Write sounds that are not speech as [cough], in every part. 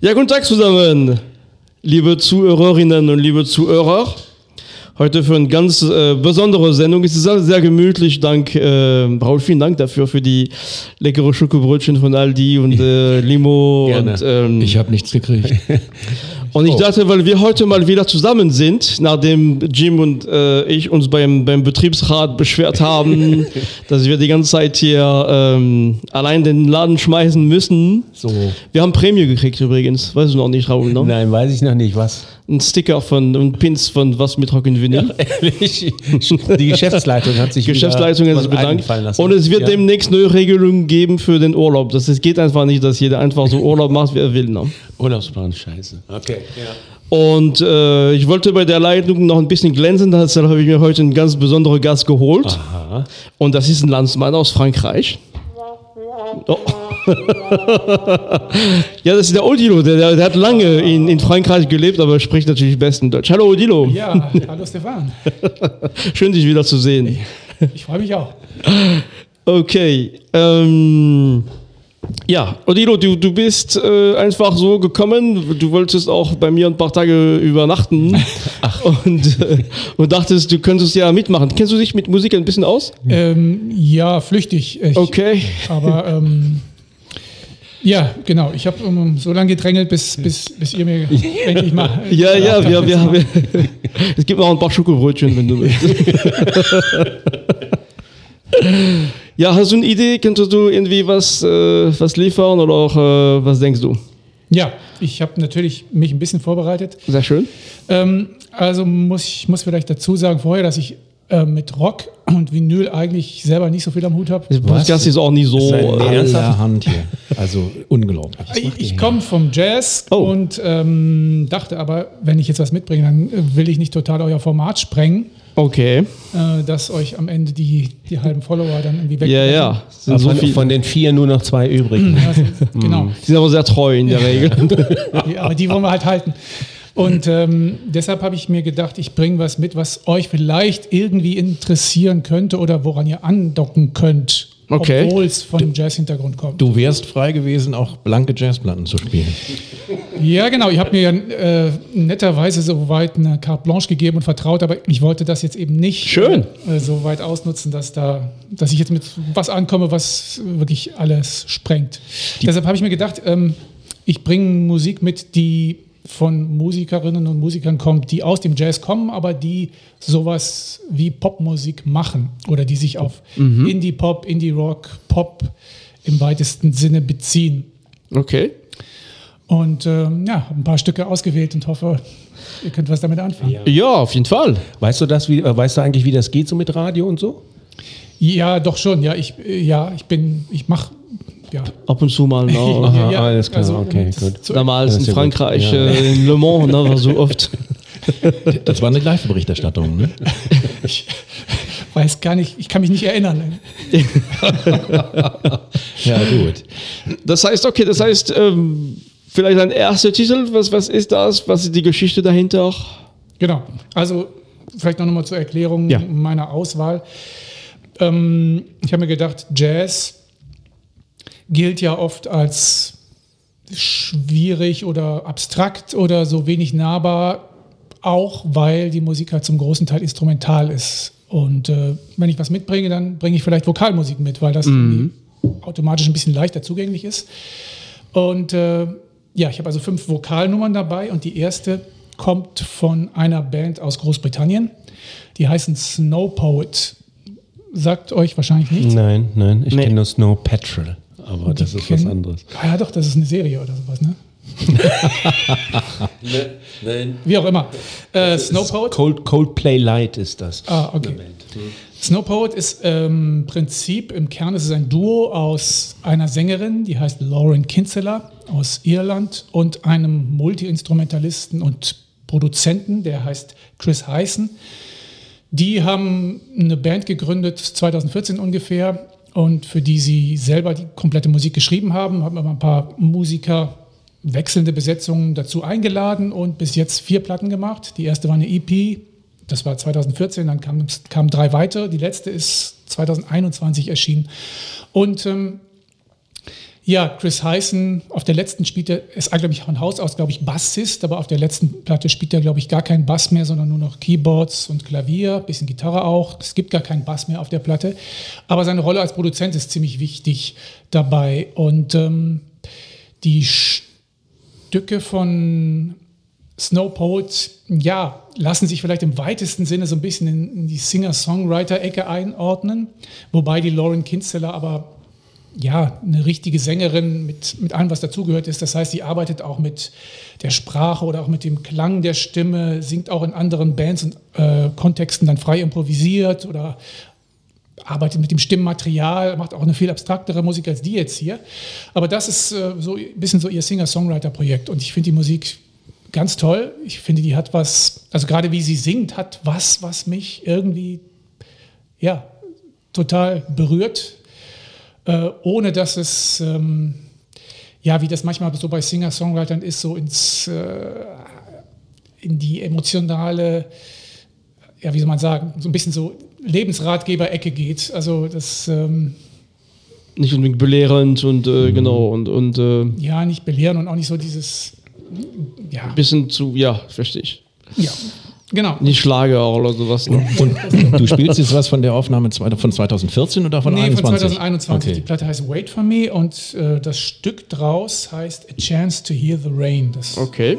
Ja, guten Tag zusammen, liebe Zuhörerinnen und liebe Zuhörer. Heute für eine ganz äh, besondere Sendung. Es ist alles sehr gemütlich. Dank, äh, Raul, vielen Dank dafür für die leckere Schokobrötchen von Aldi und äh, [laughs] Limo. Gerne. Und, ähm, Ich habe nichts gekriegt. [laughs] und ich dachte, weil wir heute mal wieder zusammen sind, nachdem Jim und äh, ich uns beim, beim Betriebsrat beschwert haben, [laughs] dass wir die ganze Zeit hier ähm, allein den Laden schmeißen müssen. So. Wir haben Prämie gekriegt übrigens. Weißt du noch nicht, Raul, ne? Nein, weiß ich noch nicht. Was? Ein Sticker von und Pins von was mit Rock'n'Vinyl. Ehrlich? Die Geschäftsleitung hat sich Geschäftsleitung hat sich bedankt. Und es wird Ja. demnächst neue Regelungen geben für den Urlaub. Das es geht einfach nicht, dass jeder einfach so Urlaub macht, wie er will. Ne? Urlaubsplan, scheiße. Okay. Und äh, ich wollte bei der Leitung noch ein bisschen glänzen, deshalb habe ich mir heute einen ganz besonderen Gast geholt. Aha. Und das ist ein Landsmann aus Frankreich. Oh. Ja, das ist der Odilo, der, der, hat lange in, in Frankreich gelebt, aber spricht natürlich besten Deutsch. Hallo Odilo, Ja, [laughs] hallo Stefan. schön dich wieder zu sehen. Ich freue mich auch. Okay. Ähm, ja, Odilo, du, du bist äh, einfach so gekommen. Du wolltest auch bei mir ein paar Tage übernachten [laughs] und, äh, und dachtest, du könntest ja mitmachen. Kennst du dich mit Musik ein bisschen aus? Ähm, ja, flüchtig. Ich, Okay. Aber ähm, ja, genau. Ich habe um, so lange gedrängelt, bis, bis, bis ihr mir endlich mal. Ja, ja, wir, wir, wir, [laughs] es gibt noch ein paar Schokobrötchen, wenn du willst. [laughs] ja, hast du eine Idee? Könntest du irgendwie was, äh, was liefern oder auch äh, was denkst du? Ja, ich habe natürlich mich ein bisschen vorbereitet. Sehr schön. Ähm, also muss ich muss vielleicht dazu sagen vorher, dass ich äh, mit Rock und Vinyl eigentlich selber nicht so viel am Hut habe. Podcast ist auch nicht so. Seine Äh, ernsthaft? Hand hier. Also unglaublich. Ich, ich komme vom Jazz Oh. und ähm, dachte aber, wenn ich jetzt was mitbringe, dann will ich nicht total euer Format sprengen, okay. äh, dass euch am Ende die, die halben Follower dann irgendwie weg. Ja, ja. Sind so von, viel, von den vier nur noch zwei übrig. Ja, sind- genau. [laughs] die sind aber sehr treu in der Regel. [laughs] Die, aber die wollen wir halt halten. Und ähm, deshalb habe ich mir gedacht, ich bringe was mit, was euch vielleicht irgendwie interessieren könnte oder woran ihr andocken könnt, Okay. obwohl es von dem Jazz-Hintergrund kommt. Du wärst frei gewesen, auch blanke Jazzplatten zu spielen. Ja, genau. Ich habe mir ja äh, netterweise soweit eine Carte Blanche gegeben und vertraut, aber ich wollte das jetzt eben nicht Schön. Äh, so weit ausnutzen, dass da, dass ich jetzt mit was ankomme, was wirklich alles sprengt. Deshalb habe ich mir gedacht, ähm, ich bringe Musik mit, die von Musikerinnen und Musikern kommt, die aus dem Jazz kommen, aber die sowas wie Popmusik machen oder die sich auf Indie-Pop, Indie-Rock, Pop im weitesten Sinne beziehen. Okay. Und ähm, ja, habe ein paar Stücke ausgewählt und hoffe, ihr könnt was damit anfangen. Ja, Ja, auf jeden Fall. Weißt du das, wie, äh, weißt du eigentlich, wie das geht so mit Radio und so? doch schon. Ja, ich, äh, ja, ich bin, ich mache, ja. Ab und zu mal. Ne? Aha, [laughs] ja, alles klar, okay, um gut. Damals in gut. Frankreich, Ja. äh, in Le Mans, ne, war so [laughs] oft. Das war eine Live-Berichterstattung, ne? [laughs] Ich weiß gar nicht, ich kann mich nicht erinnern. Ja, gut. Das heißt, okay, das heißt, ähm, vielleicht ein erster Titel. Was, was ist das? Was ist die Geschichte dahinter? Genau. Also vielleicht noch mal zur Erklärung Ja. meiner Auswahl. Ähm, ich habe mir gedacht, Jazz gilt ja oft als schwierig oder abstrakt oder so wenig nahbar, auch weil die Musik halt zum großen Teil instrumental ist. Und äh, wenn ich was mitbringe, dann bringe ich vielleicht Vokalmusik mit, weil das irgendwie automatisch ein bisschen leichter zugänglich ist. Und äh, ja, ich habe also fünf Vokalnummern dabei und die erste kommt von einer Band aus Großbritannien. Die heißen Snow Poet. Sagt euch wahrscheinlich nichts. Nein, nein, ich Nee. kenne nur Snow Patrol, aber das ist was kennen- anderes. Ah ja, doch, das ist eine Serie oder sowas, ne? [laughs] Nein. Wie auch immer. Äh, Snow Poet. Cold, Coldplay Light ist das. Ah, okay. Snow Poet ist ähm, im Prinzip, im Kern ist es ein Duo aus einer Sängerin, die heißt Lauren Kinsella aus Irland und einem Multi-Instrumentalisten und Produzenten, der heißt Chris Heißen. Die haben eine Band gegründet, 2014 ungefähr, und für die sie selber die komplette Musik geschrieben haben, haben aber ein paar Musiker wechselnde Besetzungen dazu eingeladen und bis jetzt vier Platten gemacht. Die erste war eine EP, das war 2014, dann kamen kamen drei weitere. Die letzte ist 2021 erschienen. Und ähm, ja, Chris Heisen, auf der letzten spielt er, ist eigentlich von Haus aus, glaube ich, Bassist, aber auf der letzten Platte spielt er, glaube ich, gar keinen Bass mehr, sondern nur noch Keyboards und Klavier, bisschen Gitarre auch. Es gibt gar keinen Bass mehr auf der Platte. Aber seine Rolle als Produzent ist ziemlich wichtig dabei. Und ähm, die Stücke von Snow ja, lassen sich vielleicht im weitesten Sinne so ein bisschen in, in die Singer-Songwriter-Ecke einordnen, wobei die Lauren Kinsteller aber ja, eine richtige Sängerin mit, mit allem, was dazugehört ist. Das heißt, sie arbeitet auch mit der Sprache oder auch mit dem Klang der Stimme, singt auch in anderen Bands und äh, Kontexten dann frei improvisiert oder arbeitet mit dem Stimmmaterial, macht auch eine viel abstraktere Musik als die jetzt hier. Aber das ist äh, so ein bisschen so ihr Singer-Songwriter-Projekt und ich finde die Musik ganz toll. Ich finde, die hat was, also gerade wie sie singt, hat was, was mich irgendwie, ja, total berührt äh, ohne dass es, ähm, ja, wie das manchmal so bei Singer-Songwritern ist, so ins, äh, in die emotionale, ja, wie soll man sagen, so ein bisschen so Lebensratgeber-Ecke geht. Also das. Ähm, nicht unbedingt belehrend und äh, mhm. genau und, und äh, ja, nicht belehren und auch nicht so dieses ja. Bisschen zu, ja, verstehe ich. Ja, Genau. Nicht Schlager oder sowas. Ne? Und, du spielst jetzt was von der Aufnahme von 2014 oder von nee, 2021? von 2021. Okay. Die Platte heißt Wait For Me und äh, das Stück draus heißt A Chance to Hear the Rain. Das okay.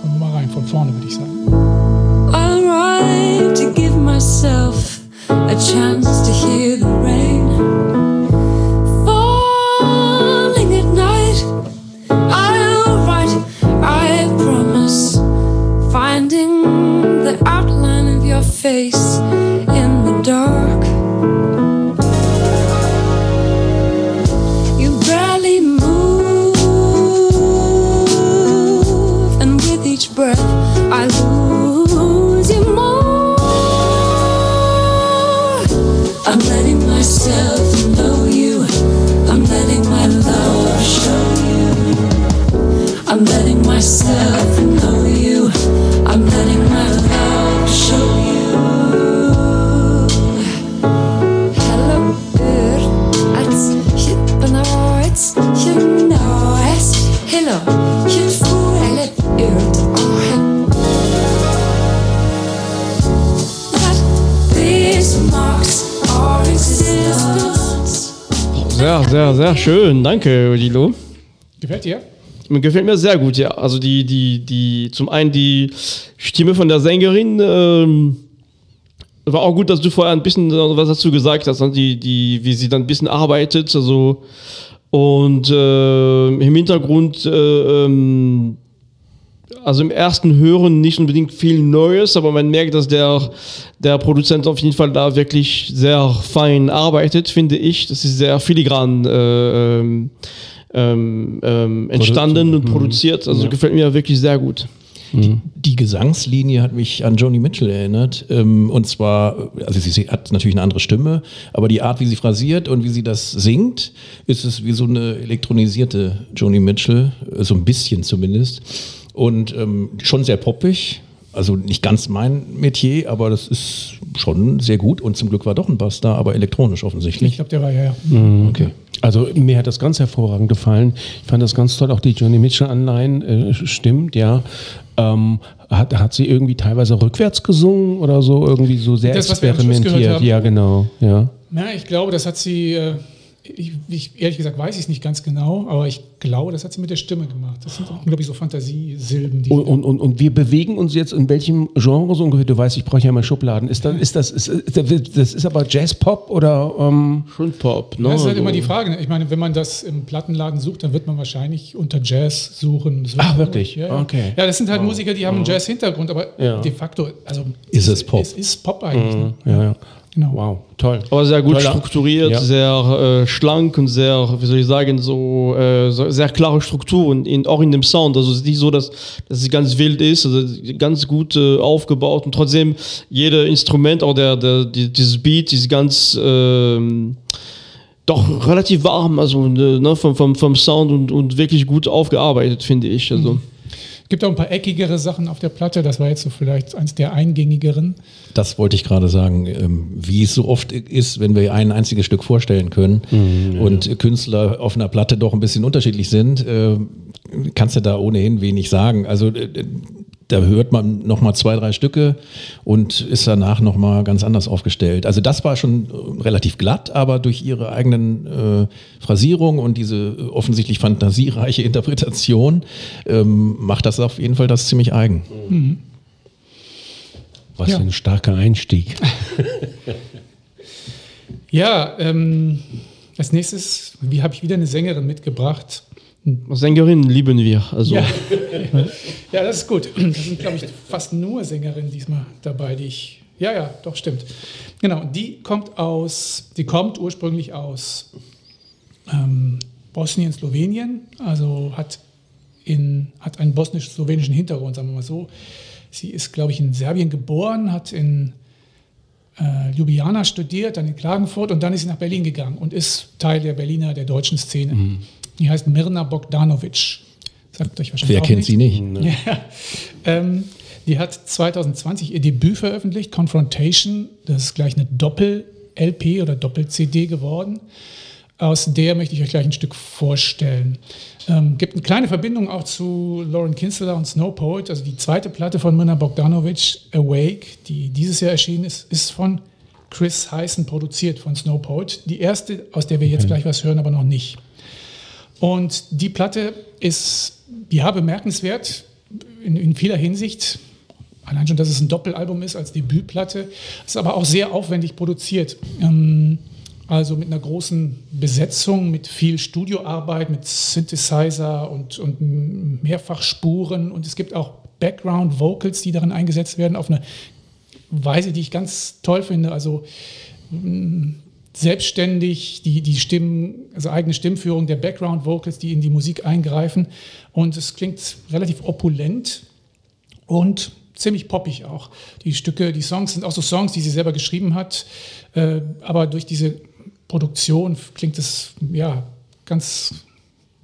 Kommen wir mal rein, von vorne würde ich sagen. I'll write to give myself a chance to hear the rain. Face in the dark. You barely move, and with each breath, I lose you more. I'm letting myself know you, I'm letting my love show you, I'm letting myself know you, I'm letting Sehr, sehr, schön. Danke, Lilo. Gefällt dir? Gefällt mir sehr gut, ja. Also die, die, die, zum einen die Stimme von der Sängerin, ähm, war auch gut, dass du vorher ein bisschen was dazu gesagt hast, ne? die, die, wie sie dann ein bisschen arbeitet, also und äh, im Hintergrund, äh, ähm, also im ersten Hören nicht unbedingt viel Neues, aber man merkt, dass der, der Produzent auf jeden Fall da wirklich sehr fein arbeitet, finde ich. Das ist sehr filigran äh, ähm, ähm, ähm entstanden und mhm. produziert. Also ja. gefällt mir wirklich sehr gut. Die, mhm. die, Gesangslinie hat mich an Joni Mitchell erinnert. Ähm, und zwar, also sie hat natürlich eine andere Stimme, aber die Art, wie sie phrasiert und wie sie das singt, ist es wie so eine elektronisierte Joni Mitchell, äh, so ein bisschen zumindest. Und ähm, schon sehr poppig. Also nicht ganz mein Metier, aber das ist schon sehr gut. Und zum Glück war doch ein Bass da, aber elektronisch offensichtlich. Ich glaube, der war ja, ja. Mhm. Okay. Also mir hat das ganz hervorragend gefallen. Ich fand das ganz toll. Auch die Johnny Mitchell-Anleihen äh, stimmt, ja. Ähm, hat, hat sie irgendwie teilweise rückwärts gesungen oder so, irgendwie so sehr das, experimentiert? Ja, genau. Ja. Na, ich glaube, das hat sie. Äh ich, ich, ehrlich gesagt weiß ich es nicht ganz genau, aber ich glaube, das hat sie mit der Stimme gemacht. Das sind, glaube ich, so Fantasiesilben. Die und, und, und, wir bewegen uns jetzt in welchem Genre so ungefähr? Du weißt, ich brauche ja mal Schubladen. Ist das, ist das, ist, das ist aber Jazz-Pop oder ähm schon Pop? Ne? Das ist halt immer die Frage. Ne? Ich meine, wenn man das im Plattenladen sucht, dann wird man wahrscheinlich unter Jazz suchen. suchen. Ach, wirklich? Ja, okay. Ja, das sind halt oh. Musiker, die haben einen Jazz-Hintergrund, aber ja. de facto, also ist es Pop? Es ist Pop eigentlich. Mhm. Ne? Ja, ja. Genau. Wow, toll. Aber sehr gut Toller. strukturiert, ja. sehr äh, schlank und sehr, wie soll ich sagen, so, äh, so sehr klare Strukturen, in, auch in dem Sound. Also es ist nicht so, dass, dass es ganz wild ist, also ganz gut äh, aufgebaut und trotzdem jedes Instrument, auch der, der, die, dieses Beat, ist ganz ähm, doch relativ warm, also ne, vom, vom, vom Sound und, und wirklich gut aufgearbeitet, finde ich. Also. Gibt auch ein paar eckigere Sachen auf der Platte. Das war jetzt so vielleicht eins der eingängigeren. Das wollte ich gerade sagen, ähm, wie es so oft ist, wenn wir ein einziges Stück vorstellen können und Künstler auf einer Platte doch ein bisschen unterschiedlich sind, äh, kannst du da ohnehin wenig sagen. Also äh, da hört man noch mal zwei, drei Stücke und ist danach noch mal ganz anders aufgestellt. Also das war schon äh, relativ glatt, aber durch ihre eigenen äh, Phrasierung und diese äh, offensichtlich fantasiereiche [laughs] Interpretation ähm, macht das auf jeden Fall das ziemlich eigen. Was Ja. für ein starker Einstieg. [laughs] Ja, ähm, als nächstes, wie habe ich wieder eine Sängerin mitgebracht? Sängerin lieben wir. Also Ja. [laughs] ja, das ist gut. Das sind, glaube ich, fast nur Sängerinnen diesmal dabei, die ich. Ja, ja, doch, stimmt. Genau, die kommt aus, die kommt ursprünglich aus ähm, Bosnien, Slowenien, also hat, in, hat einen bosnisch-slowenischen Hintergrund, sagen wir mal so. Sie ist, glaube ich, in Serbien geboren, hat in äh, Ljubljana studiert, dann in Klagenfurt und dann ist sie nach Berlin gegangen und ist Teil der Berliner, der deutschen Szene. Die heißt Mirna Bogdanovic. Sagt euch wahrscheinlich Wer kennt nicht. sie nicht? [laughs] Ja. Ähm, die hat 2020 ihr Debüt veröffentlicht, Confrontation. Das ist gleich eine Doppel-LP oder Doppel-CD geworden. Aus der möchte ich euch gleich ein Stück vorstellen. Ähm, gibt eine kleine Verbindung auch zu Lauren Kinsella und Snow Poet. Also die zweite Platte von Mirna Bogdanovic, Awake, die dieses Jahr erschienen ist, ist von Chris Heißen produziert von Snow Poet. Die erste, aus der wir jetzt gleich was hören, aber noch nicht. Und die Platte ist, ja, bemerkenswert in, in vieler Hinsicht. Allein schon, dass es ein Doppelalbum ist als Debütplatte. Ist aber auch sehr aufwendig produziert. Ähm, also mit einer großen Besetzung, mit viel Studioarbeit, mit Synthesizer und, und Mehrfachspuren. Und es gibt auch Background-Vocals, die darin eingesetzt werden, auf eine Weise, die ich ganz toll finde. Also selbstständig die, die Stimmen, also eigene Stimmführung der Background-Vocals, die in die Musik eingreifen. Und es klingt relativ opulent und ziemlich poppig auch. Die Stücke, die Songs sind auch so Songs, die sie selber geschrieben hat. Äh, aber durch diese Produktion klingt es ja ganz,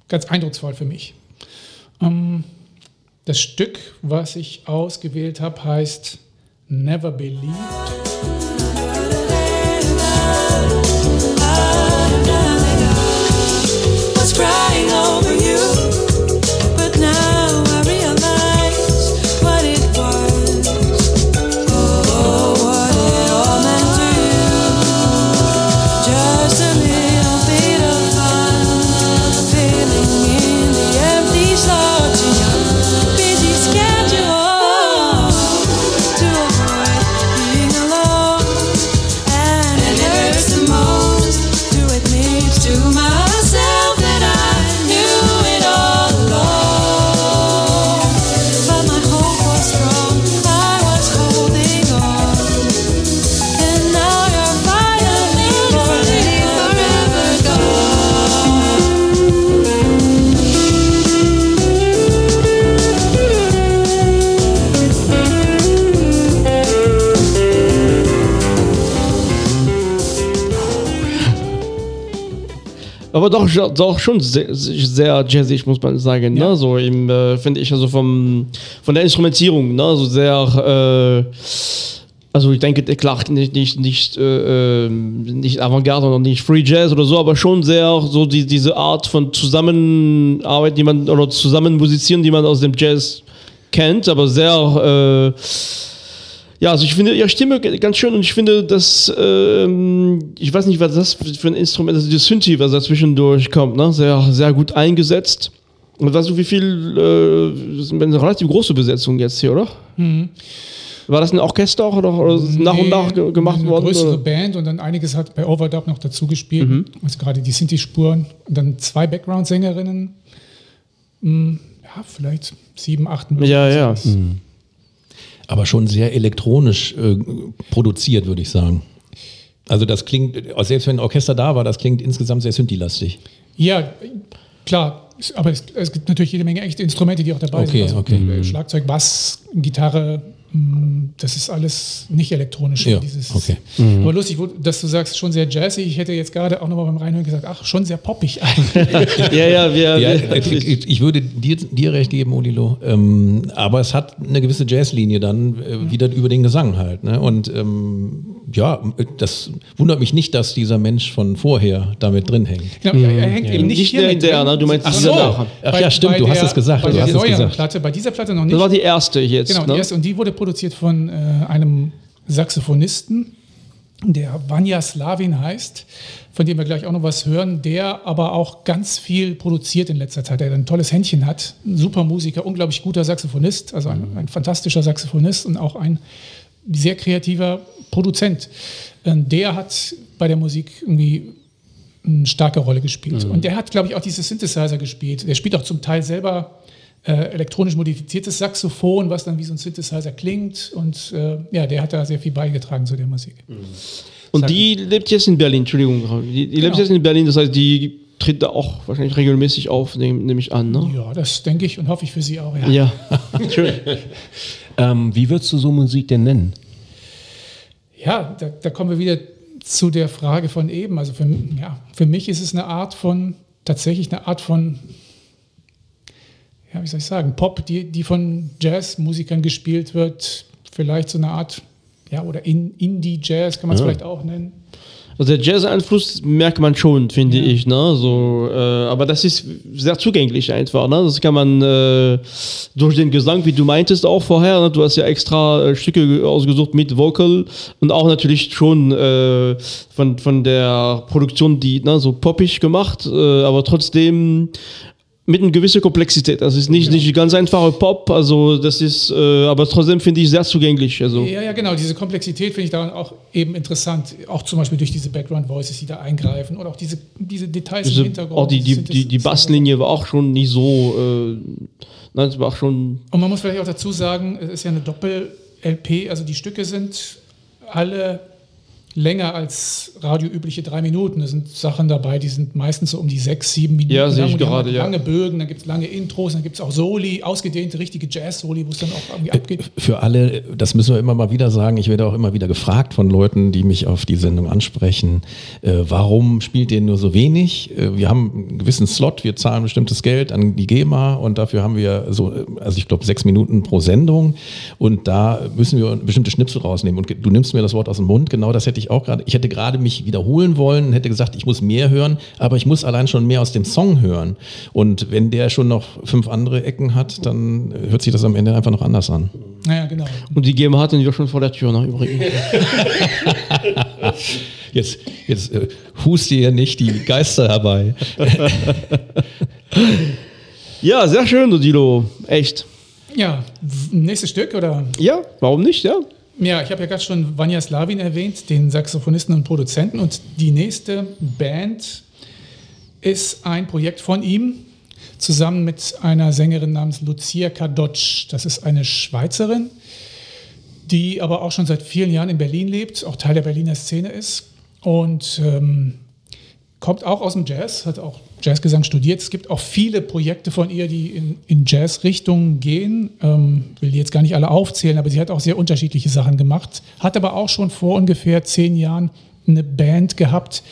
ganz eindrucksvoll für mich. Ähm, das Stück, was ich ausgewählt habe, heißt Never Believed. Aber doch, doch schon sehr, sehr jazzig, muss man sagen. Ja. Ne? So äh, finde ich, also vom, von der Instrumentierung, ne? so sehr, äh, also ich denke, klar, nicht, nicht, nicht, äh, ähm, nicht Avantgarde oder nicht Free Jazz oder so, aber schon sehr so die, diese Art von Zusammenarbeit, die man, oder zusammen musizieren, die man aus dem Jazz kennt, aber sehr, äh, ja, also ich finde ihre Stimme ganz schön und ich finde, dass, ähm, ich weiß nicht, was das für ein Instrument ist, also die Synthi, was da zwischendurch kommt, ne? sehr, sehr gut eingesetzt. Und weißt du, wie viel, äh, das ist eine relativ große Besetzung jetzt hier, oder? War das ein Orchester auch, oder, oder ist es nach und nach ge- gemacht eine worden? größere Oder? Band und dann einiges hat bei Overdub noch dazu gespielt. Mhm. Also gerade die Sinti-Spuren und dann zwei Background-Sängerinnen. Hm, Ja, vielleicht sieben, acht. Minuten. Ja, ja. Aber schon sehr elektronisch äh, produziert, würde ich sagen. Also das klingt, selbst wenn ein Orchester da war, das klingt insgesamt sehr Synthi-lastig. Ja, klar. Aber es, es gibt natürlich jede Menge echte Instrumente, die auch dabei Okay, sind. Also okay. äh, Schlagzeug, Bass, Gitarre, das ist alles nicht elektronisch. Ja, dieses, okay. Aber lustig, dass du sagst, schon sehr jazzy. Ich hätte jetzt gerade auch nochmal beim Reinhören gesagt, ach, schon sehr poppig eigentlich. [laughs] Ja, ja, wir, Ja, wir, ich, ich würde dir, dir recht geben, Odilo. Ähm, aber es hat eine gewisse Jazzlinie dann äh, wieder über den Gesang halt. Ne? Und ähm, ja, das wundert mich nicht, dass dieser Mensch von vorher damit drin hängt. Genau, er, er hängt eben nicht, Nicht hier der mit in der, drin. ne? Du meinst Ach so. Ach ja, stimmt, du hast es gesagt, Bei du der hast es gesagt. Platte, bei dieser Platte noch nicht. das war die erste jetzt. Genau, ne? die erste, und die wurde produziert von äh, einem Saxophonisten, der Vanya Slavin heißt, von dem wir gleich auch noch was hören, der aber auch ganz viel produziert in letzter Zeit, der ein tolles Händchen hat, ein super Musiker, unglaublich guter Saxophonist, also ein, ein fantastischer Saxophonist und auch ein sehr kreativer Produzent. Äh, Der hat bei der Musik irgendwie eine starke Rolle gespielt. Und der hat, glaube ich, auch diese Synthesizer gespielt. Der spielt auch zum Teil selber äh, elektronisch modifiziertes Saxophon, was dann wie so ein Synthesizer klingt. Und äh, ja, der hat da sehr viel beigetragen zu der Musik. Und die lebt jetzt in Berlin, Entschuldigung. Die, die lebt Genau. jetzt in Berlin, das heißt, die tritt da auch wahrscheinlich regelmäßig auf, nehme nehm ich an. Ne? Ja, das denke ich und hoffe ich für Sie auch. Ja. Ja, [laughs] schön. Ähm, wie würdest du so Musik denn nennen? Ja, da, da kommen wir wieder zu der Frage von eben. Also für, ja, für mich ist es eine Art von, tatsächlich eine Art von, ja, wie soll ich sagen, Pop, die, die von Jazzmusikern gespielt wird. Vielleicht so eine Art, ja, oder in, Indie-Jazz kann man es vielleicht auch nennen. Also der Jazz-Einfluss merkt man schon, finde ich. Ne? So, äh, aber das ist sehr zugänglich einfach. Ne? Das kann man äh, durch den Gesang, wie du meintest auch vorher, ne? du hast ja extra äh, Stücke ausgesucht mit Vocal und auch natürlich schon äh, von, von der Produktion, die ne, so poppig gemacht, äh, aber trotzdem mit einer gewissen Komplexität. Das ist nicht, nicht ganz einfache Pop, also das ist, äh, aber trotzdem finde ich sehr zugänglich. Also. Ja, ja, genau. Diese Komplexität finde ich daran auch eben interessant. Auch zum Beispiel durch diese Background Voices, die da eingreifen oder auch diese, diese Details im Diese, Hintergrund. auch die, die, Synthesizer. die, die Basslinie war auch schon nicht so. Äh, nein, es war auch schon. Und man muss vielleicht auch dazu sagen, es ist ja eine Doppel-LP, also die Stücke sind alle länger als radioübliche drei Minuten. Da sind Sachen dabei, die sind meistens so um die sechs, sieben Minuten. Ja, sehe lang ich gerade, ja. Lange Bögen, dann gibt es lange Intros, dann gibt es auch Soli, ausgedehnte, richtige Jazz-Soli, wo es dann auch irgendwie abgeht. Für alle, das müssen wir immer mal wieder sagen, ich werde auch immer wieder gefragt von Leuten, die mich auf die Sendung ansprechen, äh, warum spielt ihr nur so wenig? Äh, wir haben einen gewissen Slot, wir zahlen bestimmtes Geld an die GEMA und dafür haben wir so, äh, also ich glaube, sechs Minuten pro Sendung und da müssen wir bestimmte Schnipsel rausnehmen. Und du nimmst mir das Wort aus dem Mund, genau das hätte ich auch gerade, ich hätte gerade mich wiederholen wollen und hätte gesagt, ich muss mehr hören, aber ich muss allein schon mehr aus dem Song hören. Und wenn der schon noch fünf andere Ecken hat, dann hört sich das am Ende einfach noch anders an. Naja, genau. Und die GmbH hatten wir schon vor der Tür, ne, übrigens. [laughs] Jetzt, jetzt äh, hust dir nicht die Geister herbei. [laughs] ja, sehr schön, Odilo. Echt. Ja, nächstes Stück oder? Ja, warum nicht, ja? Ja, ich habe ja gerade schon Vanya Slavin erwähnt, den Saxophonisten und Produzenten. Und die nächste Band ist ein Projekt von ihm, zusammen mit einer Sängerin namens Lucia Kadocz. Das ist eine Schweizerin, die aber auch schon seit vielen Jahren in Berlin lebt, auch Teil der Berliner Szene ist. Und ähm, kommt auch aus dem Jazz, hat auch Jazzgesang studiert. Es gibt auch viele Projekte von ihr, die in, in Jazz-Richtungen gehen. Ähm, will die jetzt gar nicht alle aufzählen, aber sie hat auch sehr unterschiedliche Sachen gemacht. Hat aber auch schon vor ungefähr zehn Jahren eine Band gehabt,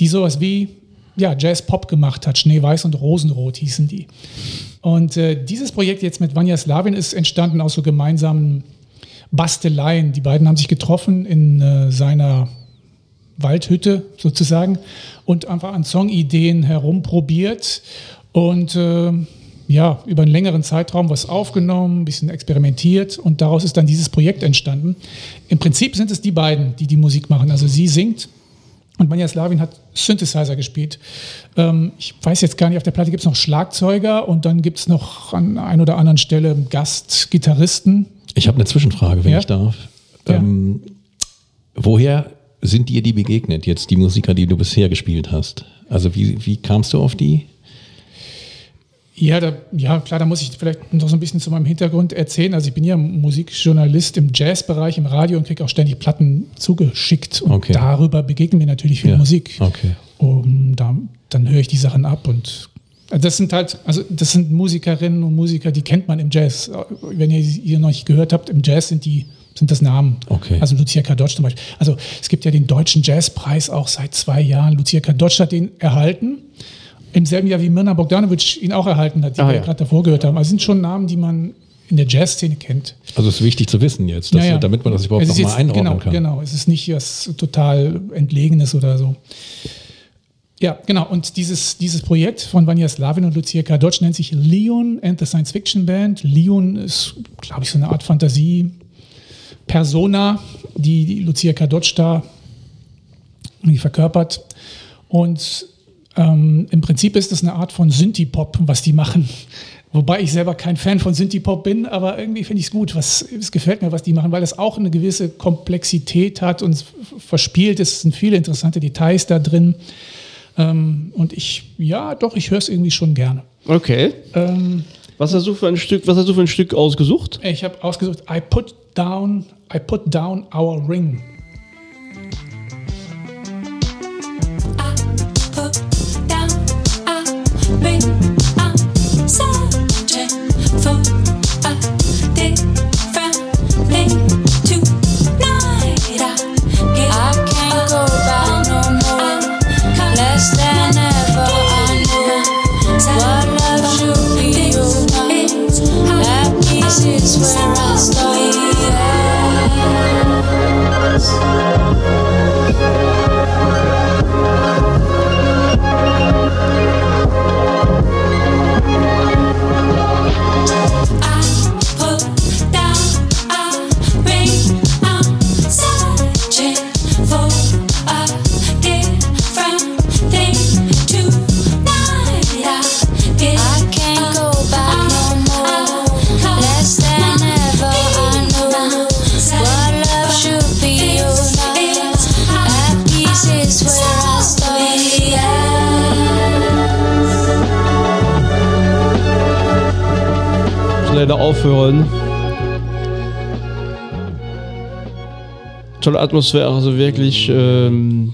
die sowas wie ja, Jazz-Pop gemacht hat. Schneeweiß und Rosenrot hießen die. Und äh, dieses Projekt jetzt mit Vanya Slavin ist entstanden aus so gemeinsamen Basteleien. Die beiden haben sich getroffen in äh, seiner Waldhütte sozusagen und einfach an Songideen herumprobiert und äh, ja, über einen längeren Zeitraum was aufgenommen, ein bisschen experimentiert und daraus ist dann dieses Projekt entstanden. Im Prinzip sind es die beiden, die die Musik machen. Also sie singt und Manja Slavin hat Synthesizer gespielt. Ähm, ich weiß jetzt gar nicht, auf der Platte gibt es noch Schlagzeuger und dann gibt es noch an ein oder anderen Stelle Gastgitarristen. Ich habe eine Zwischenfrage, wenn Ja? ich darf. Ja. Ähm, woher sind dir die begegnet, jetzt die Musiker, die du bisher gespielt hast? Also wie, wie kamst du auf die? Ja, da, ja, klar, da muss ich vielleicht noch so ein bisschen zu meinem Hintergrund erzählen. Also ich bin ja Musikjournalist im Jazzbereich, im Radio und kriege auch ständig Platten zugeschickt. Und Okay. darüber begegnen mir natürlich viel Ja, Musik. okay. Um, da, dann höre ich die Sachen ab und Also Das sind halt, also das sind Musikerinnen und Musiker, die kennt man im Jazz. Wenn ihr sie noch nicht gehört habt, im Jazz sind die sind das Namen. Okay. Also Lucia Kadocz zum Beispiel. Also es gibt ja den Deutschen Jazzpreis auch seit zwei Jahren. Lucia Kadocz hat den erhalten. Im selben Jahr wie Mirna Bogdanovic ihn auch erhalten hat, die Ah, wir ja. gerade davor gehört haben. Also sind schon Namen, die man in der Jazzszene kennt. Also ist wichtig zu wissen jetzt, dass, Ja, ja. damit man das überhaupt Es nochmal einordnen genau, kann. Genau, es ist nicht was total Entlegenes oder so. Ja, genau. Und dieses, dieses Projekt von Vanya Slavin und Lucia Kadocz nennt sich Leon and the Science Fiction Band. Leon ist, glaube ich, so eine Art Fantasie-Persona, die, die Lucia Kadocz da verkörpert. Und ähm, im Prinzip ist das eine Art von Synthie-Pop, was die machen. Wobei ich selber kein Fan von Synthie-Pop bin, aber irgendwie finde ich es gut. Was, es gefällt mir, was die machen, weil es auch eine gewisse Komplexität hat und verspielt ist. Es sind viele interessante Details da drin. Ähm, und ich, ja, doch, ich höre es irgendwie schon gerne. Okay. Ähm, Was hast du für ein Stück, was hast du für ein Stück ausgesucht? ich habe ausgesucht, I put down, I put down our ring. put down a ring. Tolle Atmosphäre, also wirklich. Ähm,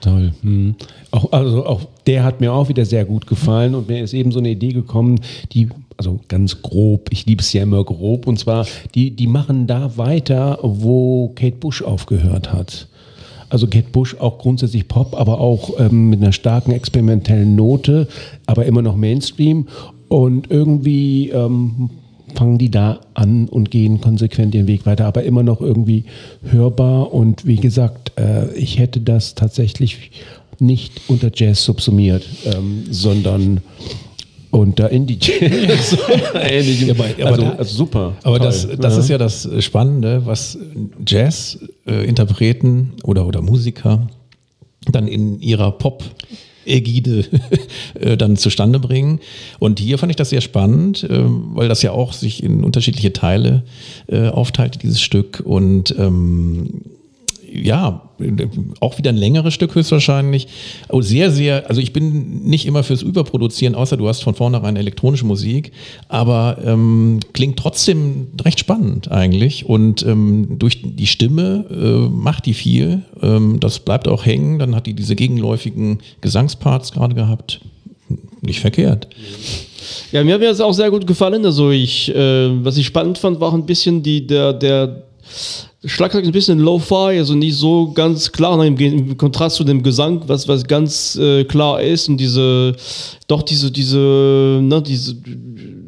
Toll. Hm. Auch, also auch der hat mir auch wieder sehr gut gefallen und mir ist eben so eine Idee gekommen, die, also ganz grob, ich liebe es ja immer grob, und zwar, die, die machen da weiter, wo Kate Bush aufgehört hat. Also Kate Bush auch grundsätzlich Pop, aber auch ähm, mit einer starken experimentellen Note, aber immer noch Mainstream. Und irgendwie ähm, fangen die da an und gehen konsequent ihren Weg weiter, aber immer noch irgendwie hörbar. Und wie gesagt, äh, ich hätte das tatsächlich nicht unter Jazz subsumiert, ähm, sondern unter Indie-Jazz. Ähnlich. [laughs] Ja, aber- aber also, da- also super. Aber toll. das, das ist ja das Spannende, was Jazz-Interpreten oder, oder Musiker dann in ihrer Pop- Ägide [laughs] äh, dann zustande bringen. Und hier fand ich das sehr spannend, ähm, weil das ja auch sich in unterschiedliche Teile äh, aufteilt, dieses Stück. Und ähm, ja, auch wieder ein längeres Stück höchstwahrscheinlich. Oh, sehr, sehr, also ich bin nicht immer fürs Überproduzieren, außer du hast von vornherein elektronische Musik, aber ähm, klingt trotzdem recht spannend eigentlich. Und ähm, durch die Stimme äh, macht die viel. Ähm, das bleibt auch hängen. Dann hat die diese gegenläufigen Gesangsparts gerade gehabt. Nicht verkehrt. Ja, mir hat das auch sehr gut gefallen. Also ich, äh, was ich spannend fand, war auch ein bisschen die, der, der Schlagzeug ist ein bisschen low-fi, also nicht so ganz klar ne, im, Kontrast zu dem Gesang, was, was ganz äh, klar ist und diese, doch diese, diese, ne, diese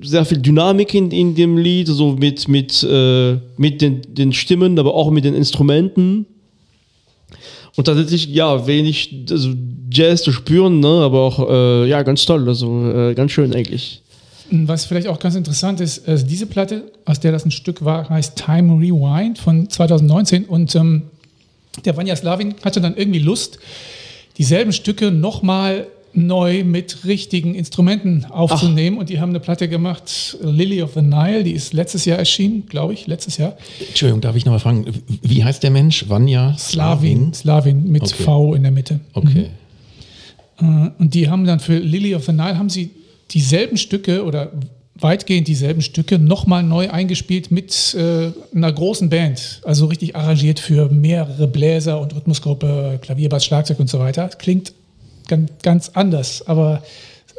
sehr viel Dynamik in, in dem Lied, so mit, mit, äh, mit den, den Stimmen, aber auch mit den Instrumenten. Und tatsächlich, ja, wenig also Jazz zu spüren, ne, aber auch, äh, ja, ganz toll, also äh, ganz schön eigentlich. Was vielleicht auch ganz interessant ist, äh, diese Platte, aus der das ein Stück war, heißt Time Rewind von 2019 und ähm, der Vanya Slavin hatte dann irgendwie Lust, dieselben Stücke nochmal neu mit richtigen Instrumenten aufzunehmen und die haben eine Platte gemacht, Lily of the Nile, die ist letztes Jahr erschienen, glaube ich, letztes Jahr. Entschuldigung, darf ich noch mal fragen, wie heißt der Mensch? Vanya Slavin, Slavin mit Okay. V in der Mitte. Okay. Äh, Und die haben dann für Lily of the Nile haben sie dieselben Stücke oder weitgehend dieselben Stücke nochmal neu eingespielt mit äh, einer großen Band. Also richtig arrangiert für mehrere Bläser und Rhythmusgruppe, Klavier, Bass, Schlagzeug und so weiter. Klingt ganz, ganz anders, aber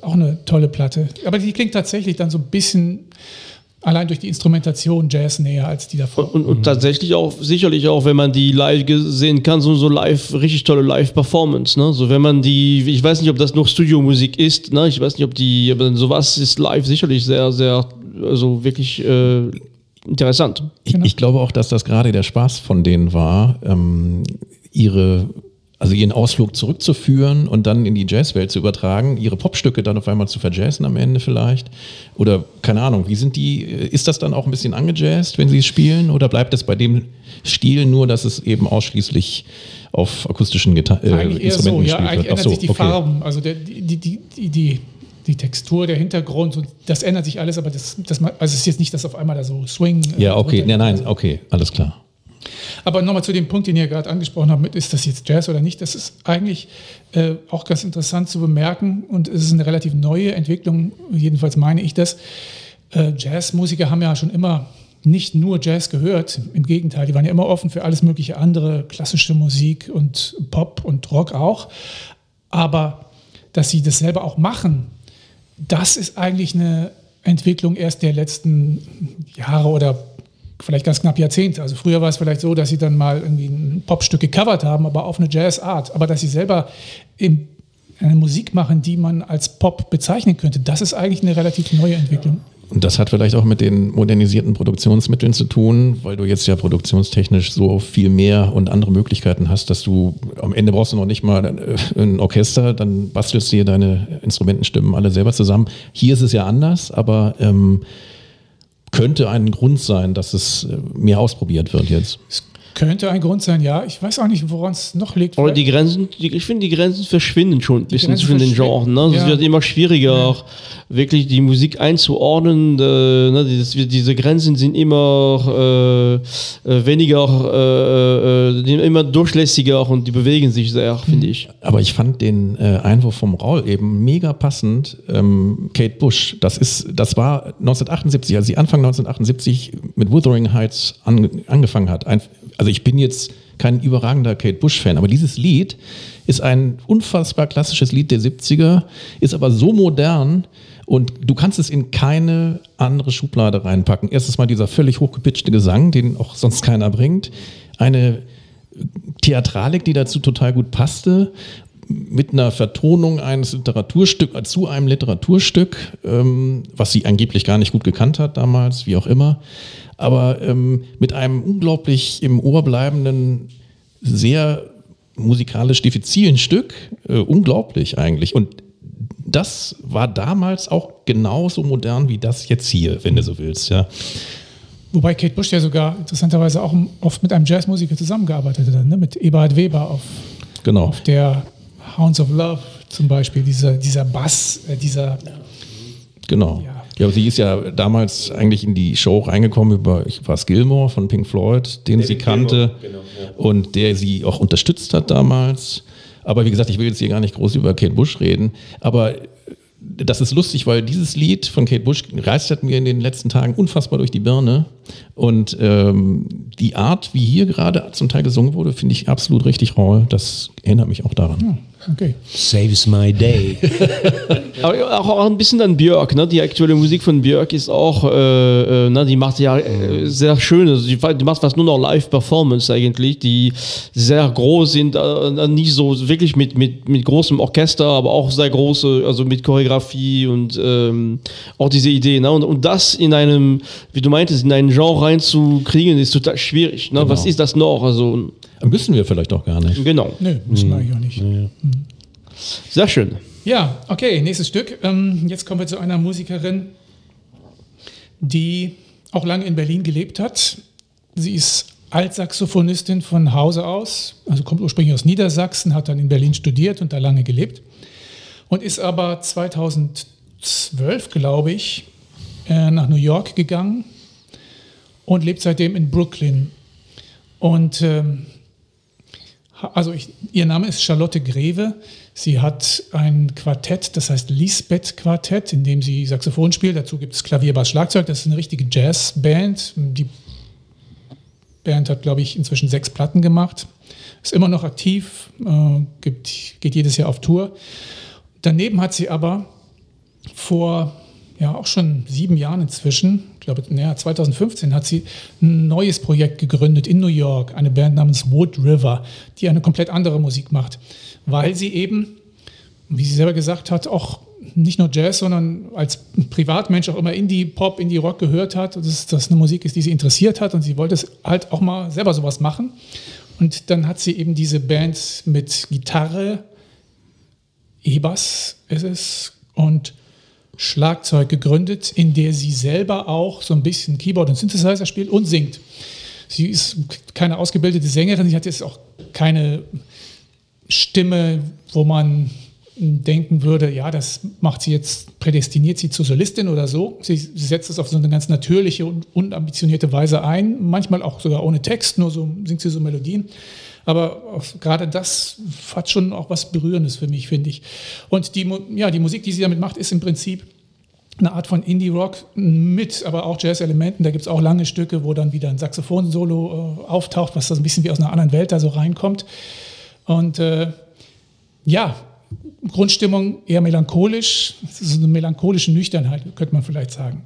Auch eine tolle Platte. Aber die klingt tatsächlich dann so ein bisschen allein durch die Instrumentation Jazz näher als die davor. Und, und tatsächlich auch, sicherlich auch, wenn man die live sehen kann, so, so live, richtig tolle Live-Performance, ne? So wenn man die, ich weiß nicht, ob das noch Studiomusik ist, ne? Ich weiß nicht, ob die, aber sowas ist live sicherlich sehr, sehr, also wirklich äh, interessant. Ich, ich glaube auch, dass das gerade der Spaß von denen war, ähm, ihre, also ihren Ausflug zurückzuführen und dann in die Jazzwelt zu übertragen, ihre Popstücke dann auf einmal zu verjazzen am Ende vielleicht. Oder keine Ahnung, wie sind die, ist das dann auch ein bisschen angejazzt, wenn sie es spielen? Oder bleibt es bei dem Stil nur, dass es eben ausschließlich auf akustischen Gita äh, Eigentlich so, Instrumenten ja, gespielt eigentlich wird? Ach ändern so, sich die okay. Farben, also der, die, die, die, die, die Textur, der Hintergrund, und das ändert sich alles, aber das, das, also es ist jetzt nicht, dass auf einmal da so Swing. äh, Ja, okay, nein, nein, okay, alles klar. Aber nochmal zu dem Punkt, den ihr gerade angesprochen habt, ist das jetzt Jazz oder nicht, das ist eigentlich äh, auch ganz interessant zu bemerken und es ist eine relativ neue Entwicklung, jedenfalls meine ich das. Äh, Jazzmusiker haben ja schon immer nicht nur Jazz gehört, im Gegenteil, die waren ja immer offen für alles mögliche andere, klassische Musik und Pop und Rock auch. Aber dass sie das selber auch machen, das ist eigentlich eine Entwicklung erst der letzten Jahre oder vielleicht ganz knapp Jahrzehnte. Also früher war es vielleicht so, dass sie dann mal irgendwie ein Popstück gecovert haben, aber auf eine Jazzart. Aber dass sie selber im, eine Musik machen, die man als Pop bezeichnen könnte, das ist eigentlich eine relativ neue Entwicklung. Und das hat vielleicht auch mit den modernisierten Produktionsmitteln zu tun, weil du jetzt ja produktionstechnisch so viel mehr und andere Möglichkeiten hast, dass du am Ende brauchst du noch nicht mal äh, ein Orchester, dann bastelst du dir deine Instrumentenstimmen alle selber zusammen. Hier ist es ja anders, aber ähm, könnte ein Grund sein, dass es äh, mehr ausprobiert wird jetzt. Es könnte ein Grund sein, ja. Ich weiß auch nicht, woran es noch liegt. Aber die Grenzen, die, ich finde, die Grenzen verschwinden schon ein bisschen zwischen den Genres. Ne? Es ja. wird immer schwieriger, auch wirklich die Musik einzuordnen. Äh, ne? Dieses, diese Grenzen sind immer äh, äh, weniger, äh, äh, immer durchlässiger und die bewegen sich sehr, finde ich. Aber ich fand den äh, Einwurf vom Raul eben mega passend. Ähm, Kate Bush, das ist, das war 1978, als sie Anfang 1978 mit Wuthering Heights an, angefangen hat. Ein, also ich bin jetzt kein überragender Kate Bush-Fan, aber dieses Lied ist ein unfassbar klassisches Lied der 70er, ist aber so modern und du kannst es in keine andere Schublade reinpacken. Erstens mal dieser völlig hochgepitchte Gesang, den auch sonst keiner bringt. Eine Theatralik, die dazu total gut passte, mit einer Vertonung eines Literaturstück zu einem Literaturstück, ähm, was sie angeblich gar nicht gut gekannt hat damals, wie auch immer, aber ähm, mit einem unglaublich im Ohr bleibenden, sehr musikalisch diffizilen Stück, äh, unglaublich eigentlich. Und das war damals auch genauso modern wie das jetzt hier, wenn du so willst, ja. Wobei Kate Bush ja sogar interessanterweise auch oft mit einem Jazzmusiker zusammengearbeitet hat, ne? mit Eberhard Weber auf, Genau. auf der Hounds of Love zum Beispiel, dieser, dieser Bass, äh, dieser Genau. Ja. Ja, aber sie ist ja damals eigentlich in die Show reingekommen über, ich war Gilmore von Pink Floyd, den sie kannte und der sie auch unterstützt hat damals. Aber wie gesagt, ich will jetzt hier gar nicht groß über Kate Bush reden, aber das ist lustig, weil dieses Lied von Kate Bush geistert mir in den letzten Tagen unfassbar durch die Birne. Und ähm, die Art, wie hier gerade zum Teil gesungen wurde, finde ich absolut richtig raul. Das erinnert mich auch daran. Okay. Saves my day. [laughs] Aber auch, auch ein bisschen an Björk, ne? Die aktuelle Musik von Björk ist auch, äh, äh, ne? die macht ja äh, sehr schön, also die, die macht fast nur noch Live-Performance eigentlich, die sehr groß sind, äh, nicht so wirklich mit, mit, mit großem Orchester, aber auch sehr große, also mit Choreografie und ähm, auch diese Idee, ne? Und, und das in einem, wie du meintest, in ein Genre reinzukriegen, ist total schwierig, ne? Was ist das noch? Also, Müssen wir vielleicht auch gar nicht. genau. Nö, müssen wir eigentlich auch nicht. Sehr schön. Ja, okay, nächstes Stück. Ähm, jetzt kommen wir zu einer Musikerin, die auch lange in Berlin gelebt hat. Sie ist Altsaxophonistin von Hause aus, also kommt ursprünglich aus Niedersachsen, hat dann in Berlin studiert und da lange gelebt und ist aber 2012, glaube ich, äh, nach New York gegangen und lebt seitdem in Brooklyn. Und ähm, also ich, ihr Name ist Charlotte Greve. Sie hat ein Quartett, das heißt Lisbeth Quartett, in dem sie Saxophon spielt. Dazu gibt es Klavier, Bass, Schlagzeug. Das ist eine richtige Jazzband. Die Band hat, glaube ich, inzwischen sechs Platten gemacht. Ist immer noch aktiv, äh, gibt, geht jedes Jahr auf Tour. Daneben hat sie aber vor ja auch schon sieben Jahren inzwischen, glaube, naja, 2015 hat sie ein neues Projekt gegründet in New York, eine Band namens Wood River, die eine komplett andere Musik macht, weil sie eben, wie sie selber gesagt hat, auch nicht nur Jazz, sondern als Privatmensch auch immer Indie-Pop, Indie-Rock gehört hat, dass das eine Musik ist, die sie interessiert hat und sie wollte es halt auch mal selber sowas machen. Und dann hat sie eben diese Band mit Gitarre, E-Bass ist es und Schlagzeug gegründet, in der sie selber auch so ein bisschen Keyboard und Synthesizer spielt und singt. Sie ist keine ausgebildete Sängerin, sie hat jetzt auch keine Stimme, wo man denken würde, ja, das macht sie jetzt, prädestiniert sie zur Solistin oder so. Sie, setzt es auf so eine ganz natürliche und unambitionierte Weise ein, manchmal auch sogar ohne Text, nur so singt sie so Melodien. Aber gerade das hat schon auch was Berührendes für mich, finde ich. Und die, ja, die Musik, die sie damit macht, ist im Prinzip eine Art von Indie-Rock mit aber auch Jazz-Elementen. Da gibt es auch lange Stücke, wo dann wieder ein Saxophon-Solo äh, auftaucht, was so ein bisschen wie aus einer anderen Welt da so reinkommt. Und äh, ja, Grundstimmung eher melancholisch, so eine melancholische Nüchternheit, könnte man vielleicht sagen.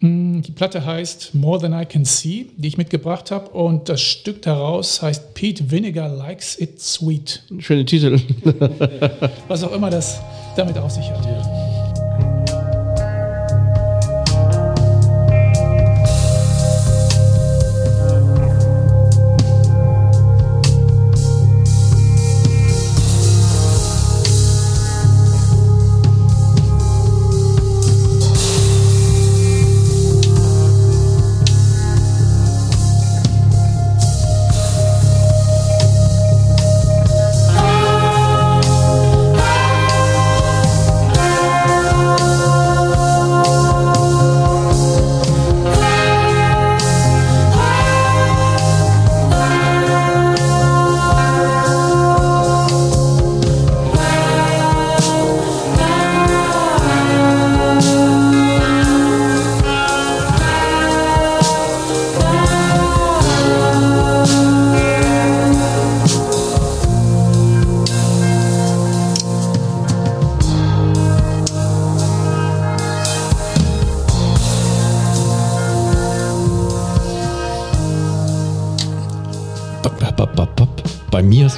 Mm, Die Platte heißt More Than I Can See, die ich mitgebracht habe. Und das Stück daraus heißt Pete Vinegar Likes It Sweet. Schöne Titel. [laughs] Was auch immer das damit auf sich hat.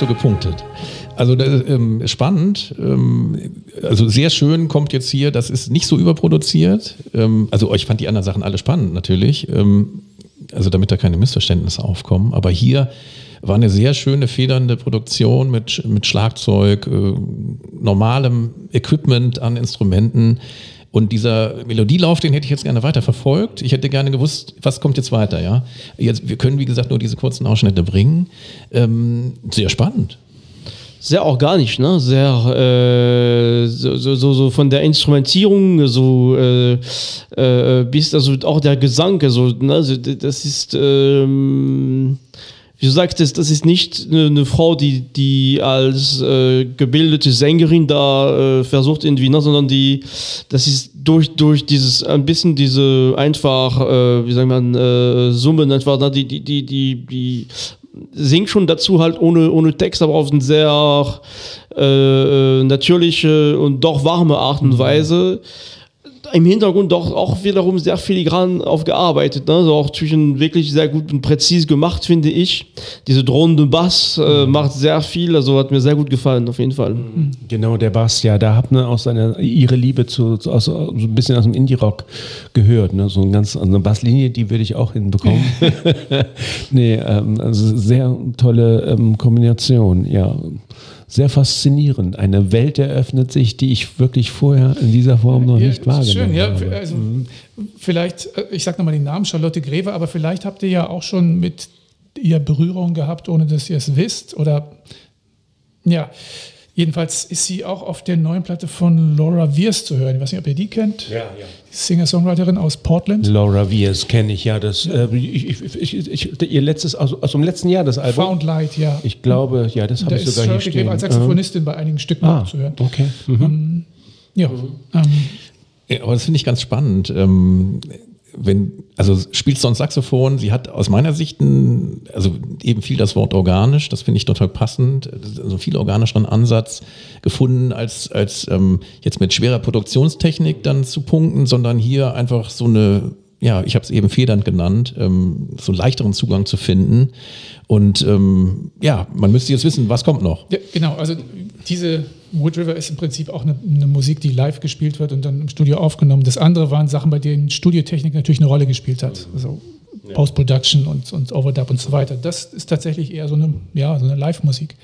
Du gepunktet. Also das, ähm, spannend, ähm, also sehr schön kommt jetzt hier, das ist nicht so überproduziert. Ähm, also ich fand die anderen Sachen alle spannend natürlich, ähm, also damit da keine Missverständnisse aufkommen. Aber hier war eine sehr schöne federnde Produktion mit, mit Schlagzeug, äh, normalem Equipment an Instrumenten. Und dieser Melodielauf, den hätte ich jetzt gerne weiter verfolgt. Ich hätte gerne gewusst, was kommt jetzt weiter, ja. Jetzt, wir können, wie gesagt, nur diese kurzen Ausschnitte bringen. Ähm, sehr spannend. sehr organisch, ne? Sehr äh, so, so, so von der Instrumentierung, so äh, äh, bis also auch der Gesang, also, ne? das ist ähm, wie du sagtest, das ist nicht eine, Frau, die, die als äh, gebildete Sängerin da äh, versucht irgendwie, ne, sondern die, das ist durch, durch dieses, ein bisschen diese einfach, äh, wie sagt man, äh, Summen einfach, ne, die, die, die, die, die singt schon dazu halt ohne, ohne Text, aber auf eine sehr äh, natürliche und doch warme Art und Weise. Im Hintergrund doch auch wiederum sehr filigran aufgearbeitet, ne? also auch zwischen wirklich sehr gut und präzise gemacht, finde ich. Diese drohende Bass äh, macht sehr viel, also hat mir sehr gut gefallen, auf jeden Fall. Genau, der Bass, ja, da hat man auch seine, ihre Liebe zu, zu aus, so ein bisschen aus dem Indie-Rock gehört. Ne? So ein ganz, also eine Basslinie, die würde ich auch hinbekommen. [laughs] nee, ähm, also sehr tolle ähm, Kombination, ja. Sehr faszinierend. Eine Welt eröffnet sich, die ich wirklich vorher in dieser Form noch nicht Ja, wahrgenommen schön, ja. habe. Also, Vielleicht, äh, ich sage nochmal den Namen, Charlotte Greve, aber vielleicht habt ihr ja auch schon mit ihr Berührung gehabt, ohne dass ihr es wisst. Oder ja, jedenfalls ist sie auch auf der neuen Platte von Laura Wiers zu hören. Ich weiß nicht, ob ihr die kennt. Ja, ja. Singer-Songwriterin aus Portland. Laura Wiers kenne ich ja. Das, äh, ich, ich, ich, ich, ihr letztes, also aus dem letzten Jahr das Album. Found Light, ja. Ich glaube, ja, das da habe ich ist sogar hier Charlotte Greve stehen. als Saxophonistin bei einigen Stücken Ah, auch zu hören. okay. Mhm. Ja, ähm, Ja, aber das finde ich ganz spannend. Ähm, wenn, also spielst sonst Saxophon, sie hat aus meiner Sicht ein, also eben viel das Wort organisch, das finde ich total passend, also viel organischeren Ansatz gefunden, als, als ähm, jetzt mit schwerer Produktionstechnik dann zu punkten, sondern hier einfach so eine, ja, ich habe es eben federnd genannt, ähm, so leichteren Zugang zu finden. Und ähm, ja, man müsste jetzt wissen, was kommt noch. Ja, genau, also diese Wood River ist im Prinzip auch eine, eine Musik, die live gespielt wird und dann im Studio aufgenommen. Das andere waren Sachen, bei denen Studiotechnik natürlich eine Rolle gespielt hat. Also Post-Production und, und Overdub und so weiter. Das ist tatsächlich eher so eine, ja, so eine Live-Musik.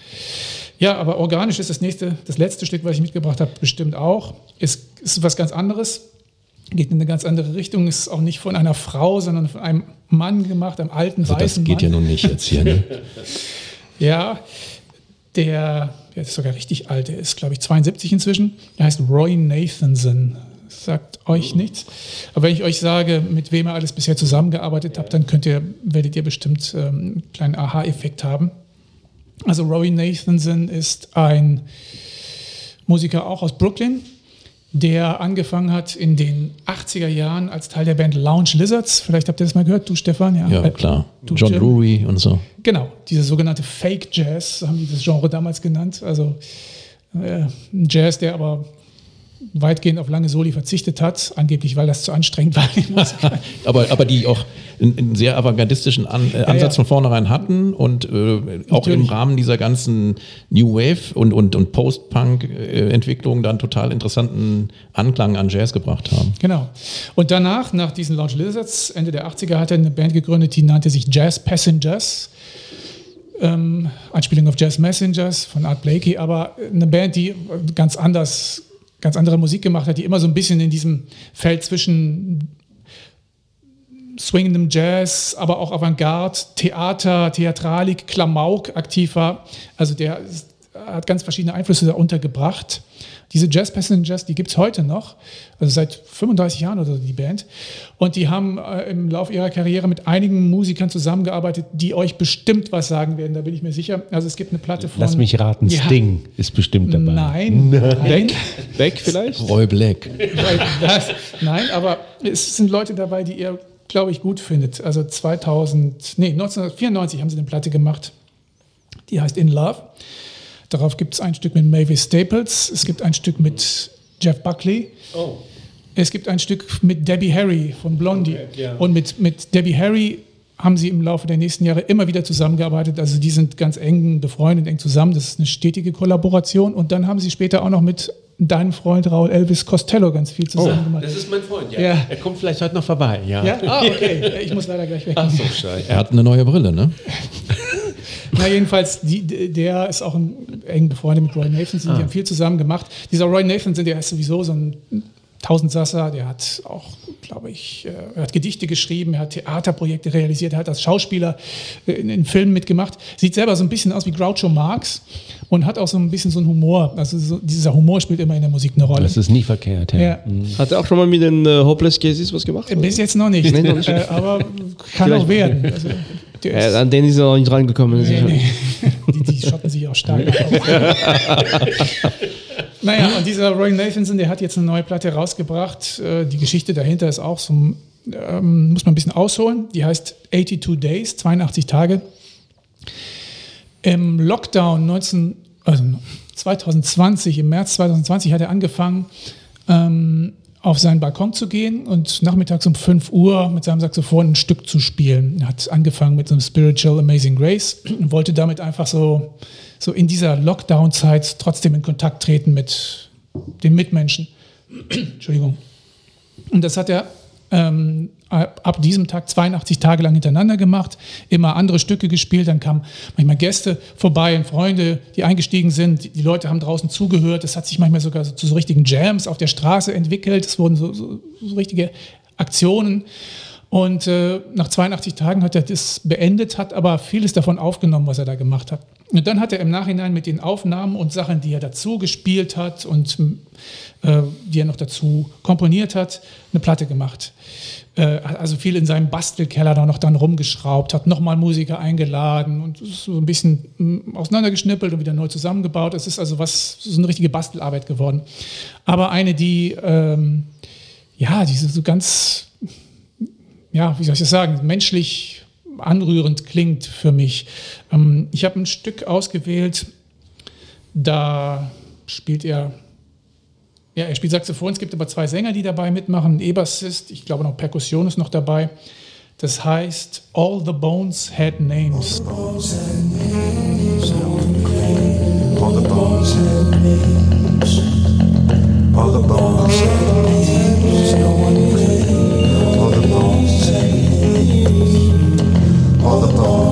Ja, aber organisch ist das nächste, das letzte Stück, was ich mitgebracht habe, bestimmt auch. Ist, ist was ganz anderes. Geht in eine ganz andere Richtung. Ist auch nicht von einer Frau, sondern von einem Mann gemacht, einem alten Also das weißen geht ja Mann. nun nicht jetzt hier. Ne? [laughs] Ja, der, der ist sogar richtig alt, der ist, glaube ich, 72 inzwischen. Der heißt Roy Nathanson. Sagt euch nichts. Aber wenn ich euch sage, mit wem ihr alles bisher zusammengearbeitet habt, dann könnt ihr, werdet ihr bestimmt ähm, einen kleinen Aha-Effekt haben. Also Roy Nathanson ist ein Musiker auch aus Brooklyn, der angefangen hat in den 80er Jahren als Teil der Band Lounge Lizards. Vielleicht habt ihr das mal gehört, du Stefan? Ja, Äh, klar. du, John? Drury und so. Genau, diese sogenannte Fake Jazz, haben die das Genre damals genannt. Also äh, ein Jazz, der aber weitgehend auf lange Soli verzichtet hat, angeblich weil das zu anstrengend war. [laughs] Aber, aber die auch einen, einen sehr avantgardistischen An, äh, Ansatz ja. von vornherein hatten und äh, auch im. Rahmen dieser ganzen New Wave und, und, und Post-Punk-Entwicklung dann total interessanten Anklang an Jazz gebracht haben. genau. Und danach, nach diesen Lounge Lizards, Ende der 80er, hat er eine Band gegründet, die nannte sich Jazz Passengers. Ähm, Anspielung auf Jazz Messengers von Art Blakey, aber eine Band, die ganz anders, ganz andere Musik gemacht hat, die immer so ein bisschen in diesem Feld zwischen swingendem Jazz, aber auch Avantgarde, Theater, Theatralik, Klamauk aktiv war. Also der hat ganz verschiedene Einflüsse da untergebracht. Diese Jazz Passengers, die gibt es heute noch, also seit 35 Jahren oder so die Band. Und die haben äh, im Laufe ihrer Karriere mit einigen Musikern zusammengearbeitet, die euch bestimmt was sagen werden, da bin ich mir sicher. Also es gibt eine Platte von... Lass mich raten, Ja. Sting ist bestimmt dabei. Nein, nein. Beck vielleicht? Roy Black. Das, nein, aber es sind Leute dabei, die ihr, glaube ich, gut findet. Also 2000, nee, 1994 haben sie eine Platte gemacht, die heißt In Love. Darauf gibt es ein Stück mit Mavis Staples, es gibt ein Stück mit Jeff Buckley. Es gibt ein Stück mit Debbie Harry von Blondie. Und mit, mit Debbie Harry haben sie im Laufe der nächsten Jahre immer wieder zusammengearbeitet. Also die sind ganz eng befreundet, eng zusammen. Das ist eine stetige Kollaboration. Und dann haben sie später auch noch mit deinem Freund Raul Elvis Costello ganz viel zusammen gemacht. Das ist mein Freund, ja. Ja. Er kommt vielleicht heute noch vorbei, ja. Ja? Ah, okay. Ich muss leider gleich weg. Ach so, [laughs] scheiße. Er hat eine neue Brille, ne? [laughs] Na, jedenfalls, die, der ist auch ein, eng befreundet mit Roy Nathanson. Die haben viel zusammen gemacht. Dieser Roy Nathanson, der ist sowieso so ein Tausendsasser. Der hat auch, glaube ich, äh, er hat Gedichte geschrieben, er hat Theaterprojekte realisiert, er hat als Schauspieler äh, in, in Filmen mitgemacht. Sieht selber so ein bisschen aus wie Groucho Marx und hat auch so ein bisschen so einen Humor. Also so, dieser Humor spielt immer in der Musik eine Rolle. Das ist nie verkehrt, ja. ja. Hat er auch schon mal mit den äh, Hopeless Cases was gemacht? Bis jetzt noch nicht, Nee, noch nicht. Äh, aber kann Vielleicht- auch werden. Also, Äh, an den ist er noch nicht rangekommen. Nee, nee. Die, die schotten sich auch stark auf. [laughs] naja, und dieser Roy Nathanson, der hat jetzt eine neue Platte rausgebracht. Äh, Die Geschichte dahinter ist auch so, ähm, muss man ein bisschen ausholen. Die heißt 82 Days, 82 Tage. Im Lockdown 19, also 2020, im März 2020 hat er angefangen, ähm, auf seinen Balkon zu gehen und nachmittags um 5 Uhr mit seinem Saxophon ein Stück zu spielen. Er hat angefangen mit so einem Spiritual Amazing Grace und wollte damit einfach so, so in dieser Lockdown-Zeit trotzdem in Kontakt treten mit den Mitmenschen. [clears throat] Entschuldigung. Und das hat er ähm, ab diesem Tag 82 Tage lang hintereinander gemacht, immer andere Stücke gespielt. Dann kamen manchmal Gäste vorbei und Freunde, die eingestiegen sind. Die, Leute haben draußen zugehört. Das hat sich manchmal sogar so, zu so richtigen Jams auf der Straße entwickelt. Es wurden so, so, so richtige Aktionen. Und äh, nach 82 Tagen hat er das beendet, hat aber vieles davon aufgenommen, was er da gemacht hat. Und dann hat er im Nachhinein mit den Aufnahmen und Sachen, die er dazu gespielt hat und äh, die er noch dazu komponiert hat, eine Platte gemacht. Äh, also viel in seinem Bastelkeller da noch dann rumgeschraubt, hat nochmal Musiker eingeladen und so ein bisschen mm, auseinandergeschnippelt und wieder neu zusammengebaut. Es ist also was, so eine richtige Bastelarbeit geworden. Aber eine, die, ähm, ja, diese so ganz ja, wie soll ich das sagen, menschlich anrührend klingt für mich. Ähm, ich habe ein Stück ausgewählt, da spielt er, ja, er spielt Saxophon, es gibt aber zwei Sänger, die dabei mitmachen, ein E-Bassist, ich glaube noch Perkussion ist noch dabei. Das heißt, All the Bones Had Names. All the bones had names. All the bones had names.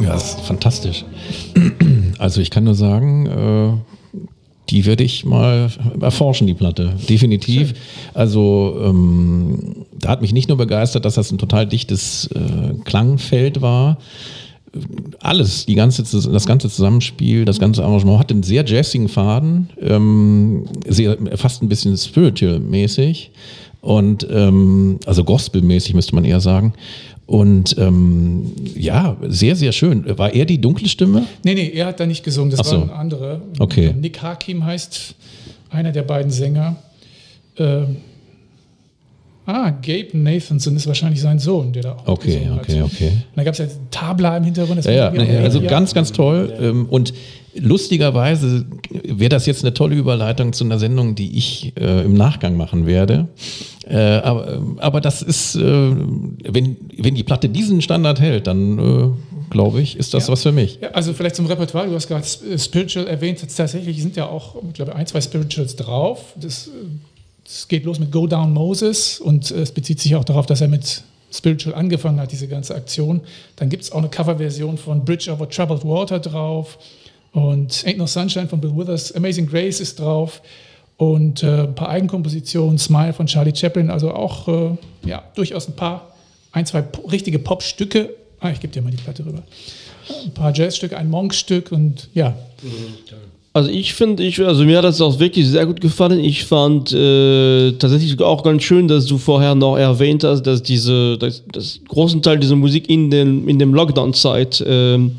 Ja, ist fantastisch. [clears throat] Also ich kann nur sagen, äh, die werde ich mal erforschen, die Platte. Definitiv. Also ähm, da hat mich nicht nur begeistert, dass das ein total dichtes äh, Klangfeld war. Alles, die ganze, das ganze Zusammenspiel, das ganze Arrangement hat einen sehr jazzigen Faden, ähm, sehr, fast ein bisschen spiritual-mäßig und ähm, also Gospel-mäßig müsste man eher sagen. Und ähm, ja, sehr, sehr schön. War er die dunkle Stimme? Nee, nee, er hat da nicht gesungen, das so. war ein anderer. Okay. Nick Hakim heißt einer der beiden Sänger. Ähm, ah, Gabe Nathanson ist wahrscheinlich sein Sohn, der da auch Okay, gesungen okay, hat. okay. Und da gab es ja Tabla im Hintergrund. das Ja, ja, also ja. ganz, ganz toll. Ähm, Und lustigerweise wäre das jetzt eine tolle Überleitung zu einer Sendung, die ich äh, im Nachgang machen werde. Äh, aber, aber das ist, äh, wenn, wenn die Platte diesen Standard hält, dann äh, glaube ich, ist das Ja. was für mich. Ja, also vielleicht zum Repertoire, du hast gerade Sp- Spiritual erwähnt, tatsächlich sind ja auch, ich glaube, ein, zwei Spirituals drauf. Das, äh, das geht los mit Go Down Moses und äh, es bezieht sich auch darauf, dass er mit Spiritual angefangen hat, diese ganze Aktion. Dann gibt es auch eine Coverversion von Bridge Over Troubled Water drauf und Ain't No Sunshine von Bill Withers, Amazing Grace ist drauf und äh, ein paar Eigenkompositionen, Smile von Charlie Chaplin, also auch äh, ja, durchaus ein paar, ein, zwei richtige Popstücke. Ah, ich gebe dir mal die Platte rüber ein paar Jazzstücke, ein Monkstück und ja, Also ich finde, ich, also mir hat das auch wirklich sehr gut gefallen. Ich fand äh, tatsächlich auch ganz schön, dass du vorher noch erwähnt hast, dass diese, dass, dass großen Teil dieser Musik in dem, in dem Lockdown-Zeit ähm,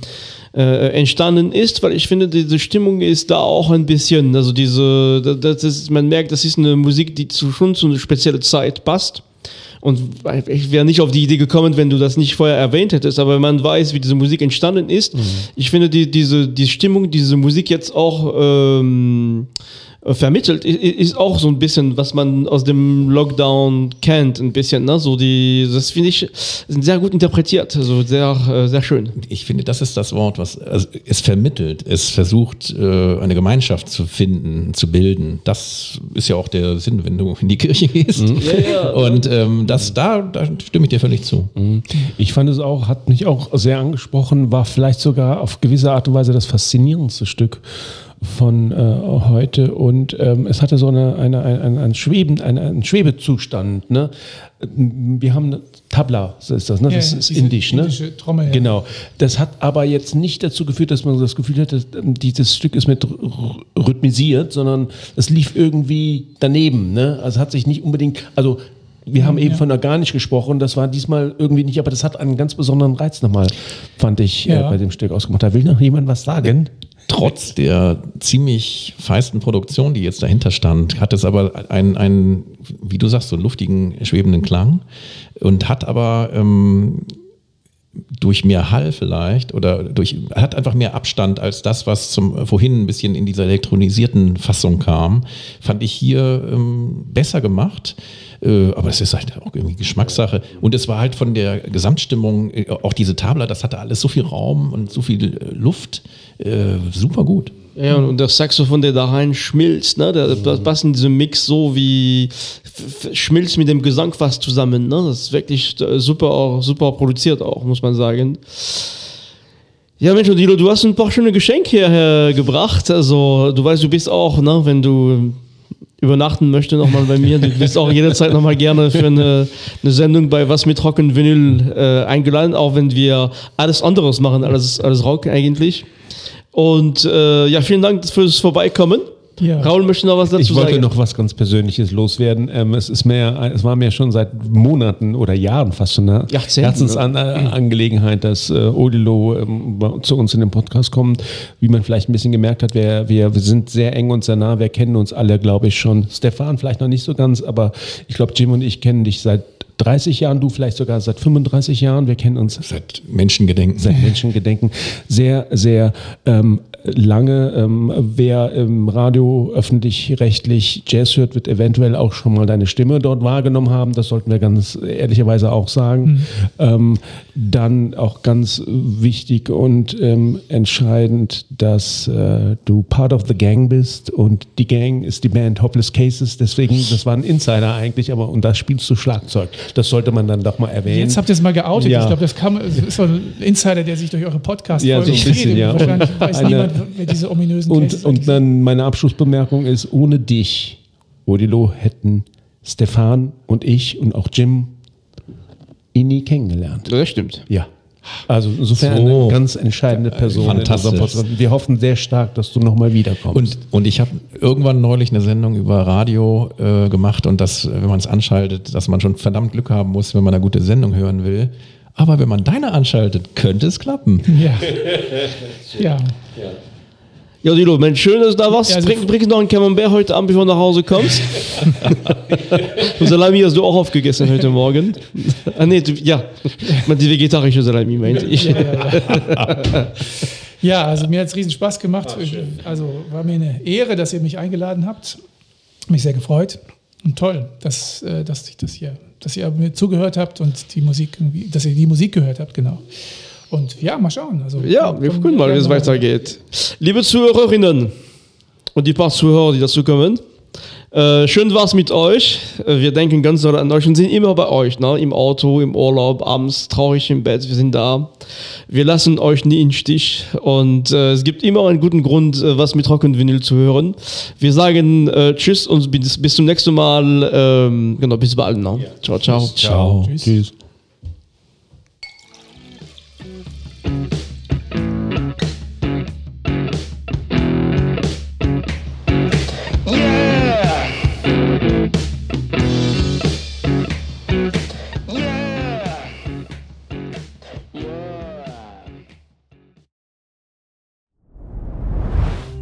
äh, entstanden ist, weil ich finde, diese Stimmung ist da auch ein bisschen, also diese, das ist, man merkt, das ist eine Musik, die zu, schon zu einer speziellen Zeit passt. Und ich wäre nicht auf die Idee gekommen, wenn du das nicht vorher erwähnt hättest, aber wenn man weiß, wie diese Musik entstanden ist, ich finde die, diese die Stimmung, die diese Musik jetzt auch ähm, äh, vermittelt, i- i- ist auch so ein bisschen, was man aus dem Lockdown kennt, ein bisschen. Ne? So die, das finde ich sind sehr gut interpretiert, also sehr, äh, sehr schön. Ich finde, das ist das Wort, was also es vermittelt. Es versucht, äh, eine Gemeinschaft zu finden, zu bilden. Das ist ja auch der Sinn, wenn du in die Kirche gehst. Und ähm, das, da, da stimme ich dir völlig zu. Ich fand es auch, hat mich auch sehr angesprochen, war vielleicht sogar auf gewisse Art und Weise das faszinierendste Stück von äh, heute und ähm, es hatte so eine, eine, ein, ein, ein, Schweben, ein, ein Schwebezustand. Ne? Wir haben eine Tabla, so ist das, ne? das Ja, ist indisch. Ne? indische Trommel, ja. Genau. Das hat aber jetzt nicht dazu geführt, dass man das Gefühl hatte, dieses Stück ist mit rhythmisiert, sondern es lief irgendwie daneben. Ne? Also hat sich nicht unbedingt, also wir haben eben ja. von organisch gesprochen, das war diesmal irgendwie nicht, aber das hat einen ganz besonderen Reiz nochmal, fand ich, äh, Ja. bei dem Stück ausgemacht. Da will noch jemand was sagen? Trotz der ziemlich feisten Produktion, die jetzt dahinter stand, hat es aber einen, einen wie du sagst, so luftigen, schwebenden Klang und hat aber ähm, durch mehr Hall vielleicht oder durch hat einfach mehr Abstand als das, was zum vorhin ein bisschen in dieser elektronisierten Fassung kam, fand ich hier ähm, besser gemacht. Äh, aber es ist halt auch irgendwie Geschmackssache. Und es war halt von der Gesamtstimmung, äh, auch diese Tabla, das hatte alles so viel Raum und so viel äh, Luft. Äh, super gut. Ja, und das Saxophon, der da rein schmilzt, ne? Der, das passt in diesem Mix so wie schmilzt mit dem Gesang fast zusammen, ne? Das ist wirklich super, auch, super produziert auch, muss man sagen. Ja, Mensch, Odilo, du hast ein paar schöne Geschenke hierher gebracht. Also, du weißt, du bist auch, ne, wenn du übernachten möchtest, nochmal bei mir. Du bist auch jederzeit nochmal gerne für eine, eine Sendung bei Was mit Rock und Vinyl äh, eingeladen, auch wenn wir alles anderes machen, alles, alles Rock eigentlich. Und äh, ja, vielen Dank fürs Vorbeikommen. Ja. Raul möchte noch was dazu Ich wollte sagen. noch was ganz Persönliches loswerden. Ähm, es ist mir, es war mir schon seit Monaten oder Jahren fast schon eine Herzensangelegenheit, dass äh, Odilo ähm, zu uns in den Podcast kommt. Wie man vielleicht ein bisschen gemerkt hat, wir, wir, wir sind sehr eng und sehr nah. Wir kennen uns alle, glaube ich, schon. Stefan vielleicht noch nicht so ganz, aber ich glaube, Jim und ich kennen dich seit 30 Jahren, du vielleicht sogar seit 35 Jahren. Wir kennen uns Seit Menschengedenken. seit Menschengedenken sehr, sehr ähm, lange. Ähm, wer im Radio öffentlich-rechtlich Jazz hört, wird eventuell auch schon mal deine Stimme dort wahrgenommen haben. Das sollten wir ganz ehrlicherweise auch sagen. Ähm, dann auch ganz wichtig und ähm, entscheidend, dass äh, du Part of the Gang bist und die Gang ist die Band Hopeless Cases. Deswegen, das war ein Insider eigentlich, aber und da spielst du Schlagzeug. Das sollte man dann doch mal erwähnen. Jetzt habt ihr es mal geoutet. Ja. Ich glaube, das, kam- das ist so ein Insider, der sich durch eure Podcasts Ja, so ein bisschen, ja. Wahrscheinlich weiß [laughs] Eine- niemand, wer diese ominösen Und, und dann meine Abschlussbemerkung ist, ohne dich, Odilo, hätten Stefan und ich und auch Jim ihn nie kennengelernt. das stimmt. Ja. Also insofern So. eine ganz entscheidende Person. Fantastisch. Podcast. Wir hoffen sehr stark, dass du nochmal wiederkommst. Und, und ich habe irgendwann neulich eine Sendung über Radio äh, gemacht und das, äh, wenn man es anschaltet, dass man schon verdammt Glück haben muss, wenn man eine gute Sendung hören will. Aber wenn man deine anschaltet, könnte es klappen. Ja. ja. [laughs] Ja, Odilo, Mensch, schön, dass du da warst. Ja, also- bring noch einen Camembert heute Abend, bevor du nach Hause kommst. [laughs] und Salami hast du auch aufgegessen heute Morgen. ah, nee, du, ja. Meine, Die vegetarische Salami, meinte ich. Ja, ja, ja. ja, also mir hat es riesen Spaß gemacht. also war mir eine Ehre, dass ihr mich eingeladen habt. Mich sehr gefreut. Und toll, dass, äh, dass ich das hier, dass ihr mir zugehört habt und die Musik, dass ihr die Musik gehört habt, genau. Und ja, mal schauen. Also, Ja, wir gucken mal, wie es weitergeht. Liebe Zuhörerinnen und die paar Zuhörer, die dazu kommen, äh, schön war's mit euch. Äh, wir denken ganz doll an euch und sind immer bei euch, ne? im Auto, im Urlaub, abends traurig im Bett. Wir sind da. Wir lassen euch nie im Stich und äh, es gibt immer einen guten Grund, äh, was mit Rock und Vinyl zu hören. Wir sagen äh, Tschüss und bis, bis zum nächsten Mal. Ähm, genau, bis bald. Ne? Ciao, ciao. Ciao. Tschüss. Tschüss.